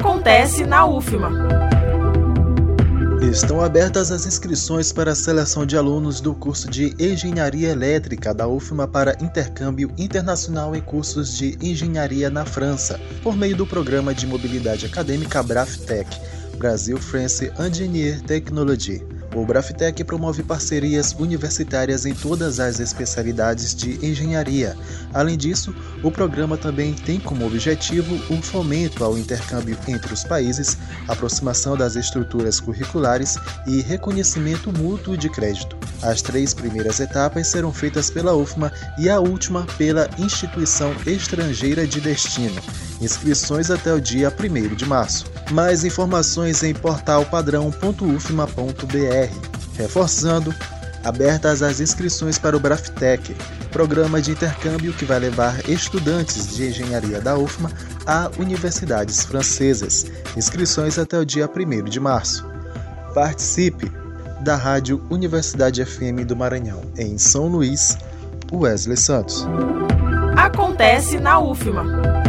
Acontece na UFMA. Estão abertas as inscrições para a seleção de alunos do curso de Engenharia Elétrica da UFMA para intercâmbio internacional em cursos de engenharia na França, por meio do programa de mobilidade acadêmica BRAFTEC, Brasil France Engineer Technology. O Braftec promove parcerias universitárias em todas as especialidades de engenharia. Além disso, o programa também tem como objetivo o fomento ao intercâmbio entre os países, aproximação das estruturas curriculares e reconhecimento mútuo de crédito. As três primeiras etapas serão feitas pela UFMA e a última pela instituição estrangeira de destino. Inscrições até o dia 1 de março. Mais informações em portalpadrão.ufma.br. Reforçando, abertas as inscrições para o Braftec, programa de intercâmbio que vai levar estudantes de engenharia da UFMA a universidades francesas. Inscrições até o dia 1 de março. Participe! Da Rádio Universidade FM do Maranhão, em São Luís, Wesley Santos. Acontece na UFMA.